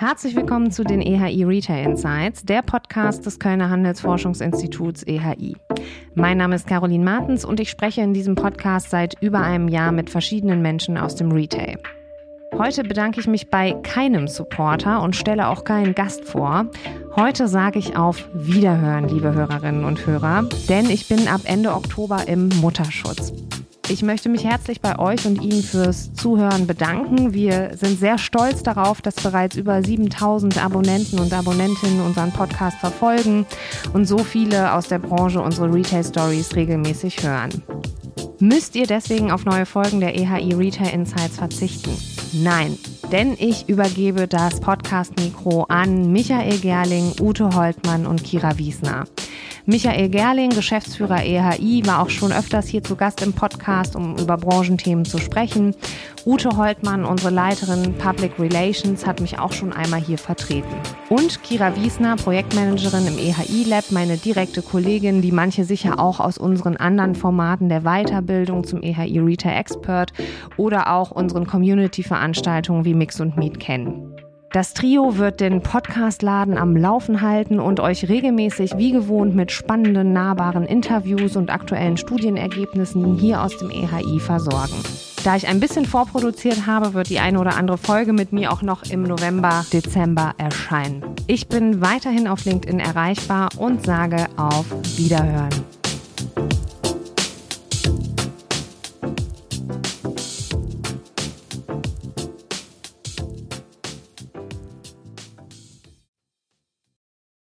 Herzlich willkommen zu den EHI Retail Insights, der Podcast des Kölner Handelsforschungsinstituts EHI. Mein Name ist Caroline Martens und ich spreche in diesem Podcast seit über einem Jahr mit verschiedenen Menschen aus dem Retail. Heute bedanke ich mich bei keinem Supporter und stelle auch keinen Gast vor. Heute sage ich auf Wiederhören, liebe Hörerinnen und Hörer, denn ich bin ab Ende Oktober im Mutterschutz. Ich möchte mich herzlich bei euch und Ihnen fürs Zuhören bedanken. Wir sind sehr stolz darauf, dass bereits über 7000 Abonnenten und Abonnentinnen unseren Podcast verfolgen und so viele aus der Branche unsere Retail Stories regelmäßig hören. Müsst ihr deswegen auf neue Folgen der EHI Retail Insights verzichten? Nein, denn ich übergebe das Podcast-Mikro an Michael Gerling, Ute Holtmann und Kira Wiesner. Michael Gerling, Geschäftsführer EHI, war auch schon öfters hier zu Gast im Podcast, um über Branchenthemen zu sprechen. Ute Holtmann, unsere Leiterin Public Relations, hat mich auch schon einmal hier vertreten. Und Kira Wiesner, Projektmanagerin im EHI Lab, meine direkte Kollegin, die manche sicher auch aus unseren anderen Formaten der Weiterbildung zum EHI Retail Expert oder auch unseren Community-Veranstaltungen wie Mix und Meet kennen. Das Trio wird den Podcastladen am Laufen halten und euch regelmäßig wie gewohnt mit spannenden, nahbaren Interviews und aktuellen Studienergebnissen hier aus dem EHI versorgen. Da ich ein bisschen vorproduziert habe, wird die eine oder andere Folge mit mir auch noch im November, Dezember erscheinen. Ich bin weiterhin auf LinkedIn erreichbar und sage auf Wiederhören.